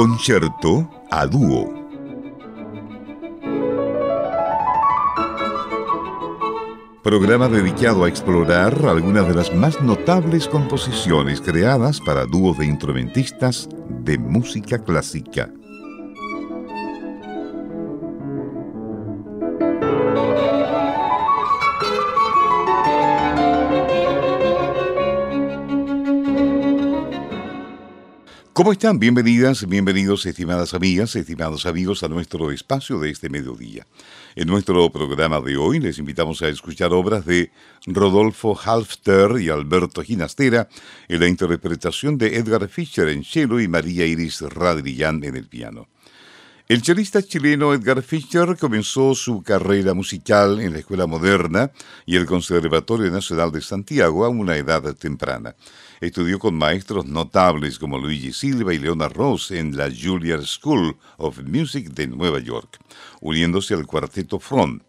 Concierto a dúo. Programa dedicado a explorar algunas de las más notables composiciones creadas para dúos de instrumentistas de música clásica. ¿Cómo están? Bienvenidas, bienvenidos, estimadas amigas, estimados amigos, a nuestro espacio de este mediodía. En nuestro programa de hoy les invitamos a escuchar obras de Rodolfo Halfter y Alberto Ginastera en la interpretación de Edgar Fischer en cello y María Iris Radrillán en el piano. El chelista chileno Edgar Fischer comenzó su carrera musical en la Escuela Moderna y el Conservatorio Nacional de Santiago a una edad temprana. Estudió con maestros notables como Luigi Silva y Leona Ross en la Juilliard School of Music de Nueva York, uniéndose al cuarteto Front.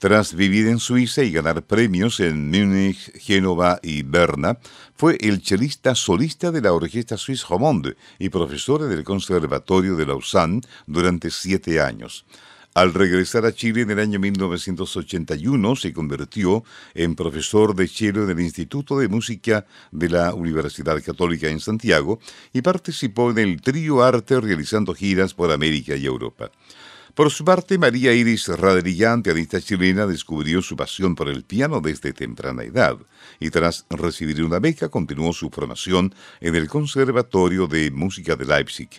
Tras vivir en Suiza y ganar premios en Múnich, Génova y Berna, fue el chelista solista de la Orquesta Suisse Romande y profesor del Conservatorio de Lausanne durante siete años. Al regresar a Chile en el año 1981 se convirtió en profesor de cello en el Instituto de Música de la Universidad Católica en Santiago y participó en el trío arte realizando giras por América y Europa. Por su parte, María Iris Radrillán, pianista chilena, descubrió su pasión por el piano desde temprana edad y tras recibir una beca continuó su formación en el Conservatorio de Música de Leipzig.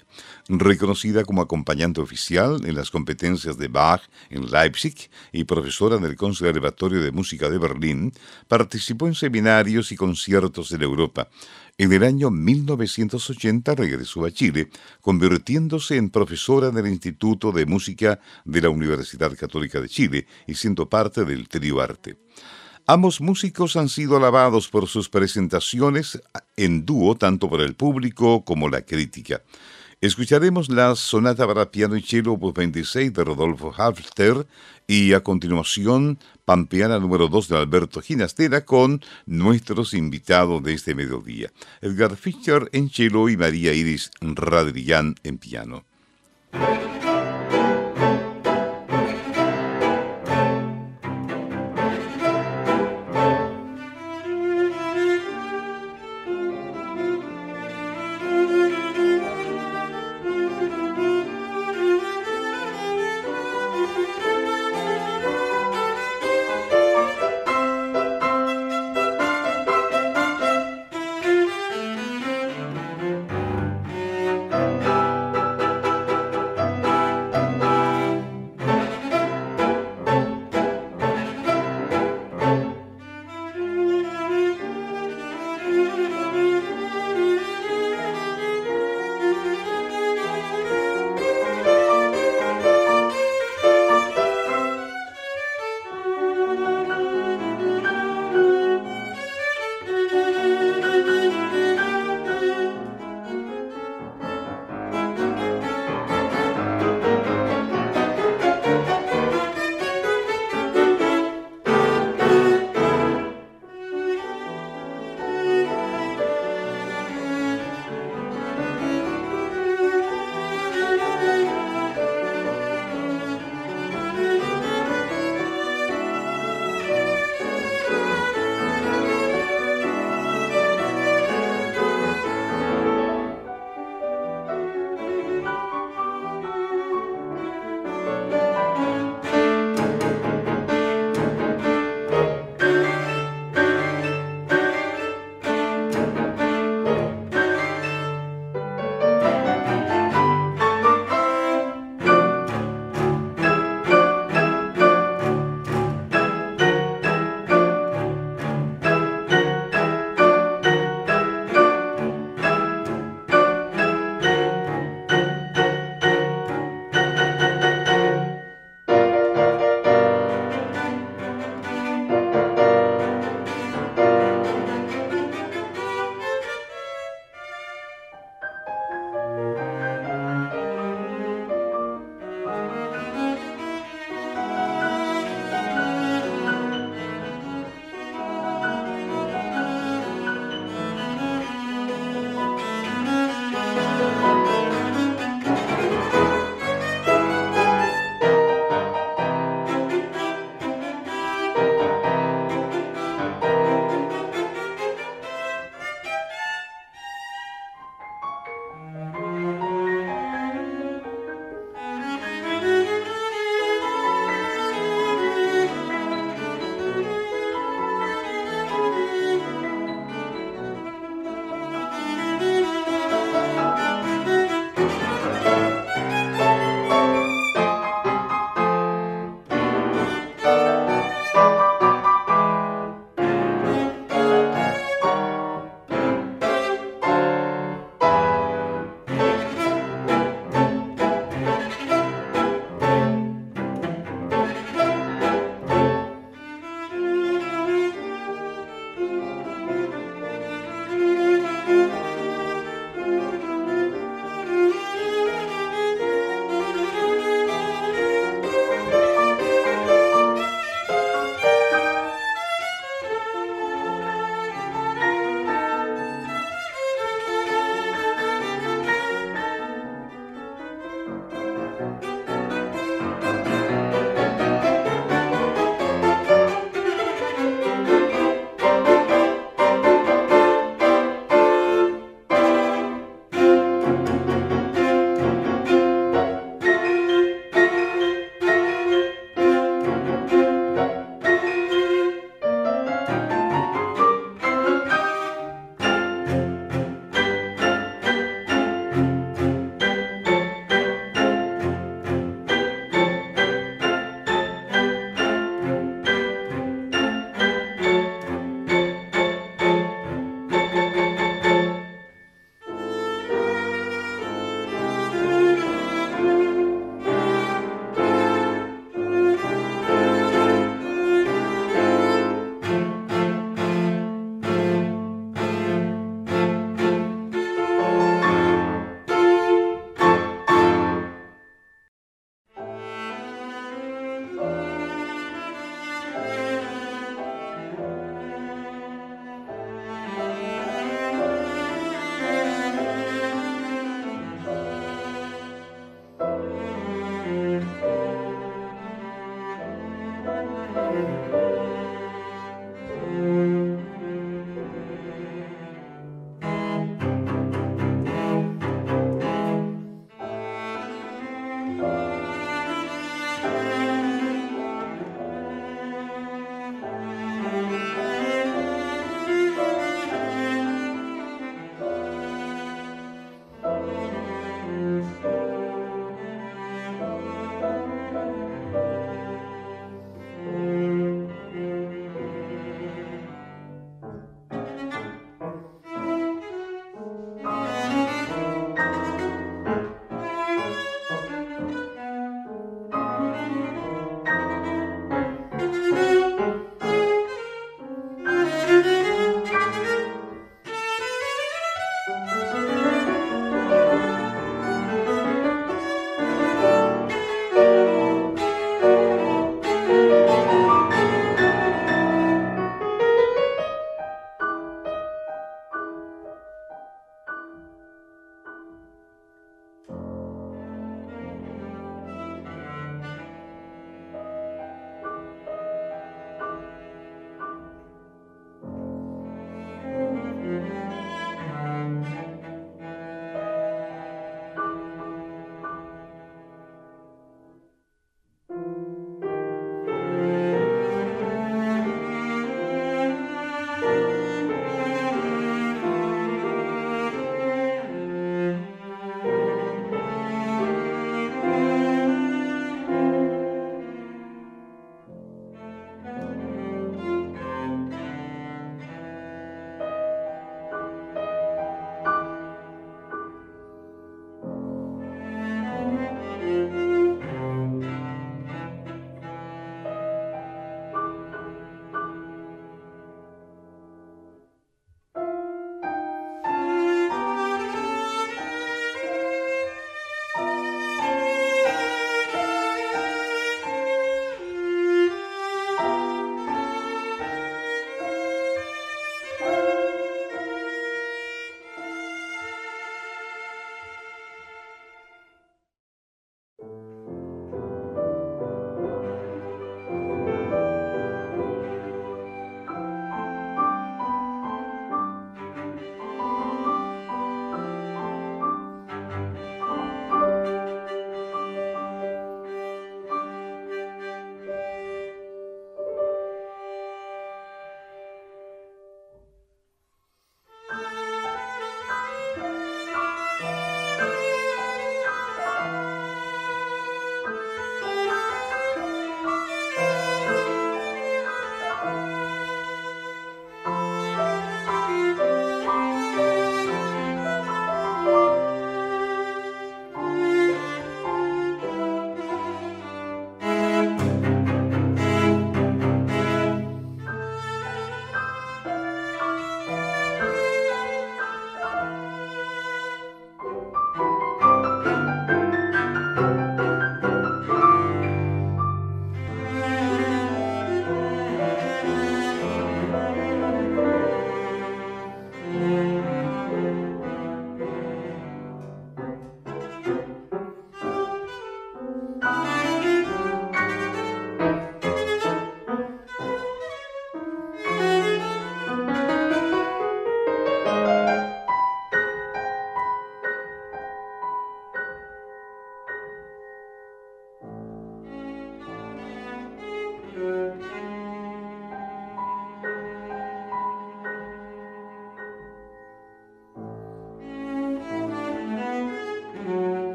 Reconocida como acompañante oficial en las competencias de Bach en Leipzig y profesora en el Conservatorio de Música de Berlín, participó en seminarios y conciertos en Europa. En el año 1980 regresó a Chile, convirtiéndose en profesora en el Instituto de Música de la Universidad Católica de Chile y siendo parte del trío arte. Ambos músicos han sido alabados por sus presentaciones en dúo tanto por el público como la crítica. Escucharemos la sonata para piano y cello opus 26 de Rodolfo Halfter y a continuación Pampeana número 2 de Alberto Ginastera con nuestros invitados de este mediodía, Edgar Fischer en cello y María Iris Radrillán en piano.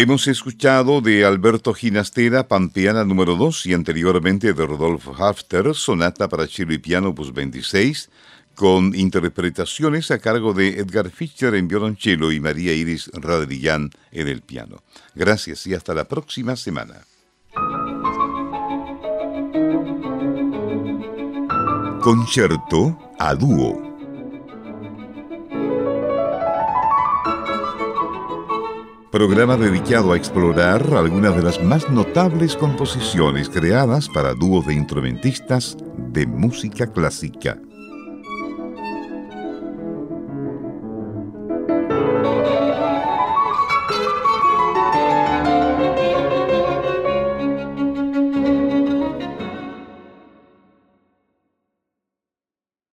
Hemos escuchado de Alberto Ginastera, Pampeana número 2 y anteriormente de Rodolfo Hafter, Sonata para cello y piano, pues 26, con interpretaciones a cargo de Edgar Fischer en violonchelo y María Iris Radrillán en el piano. Gracias y hasta la próxima semana. Concierto a dúo. Programa dedicado a explorar algunas de las más notables composiciones creadas para dúos de instrumentistas de música clásica.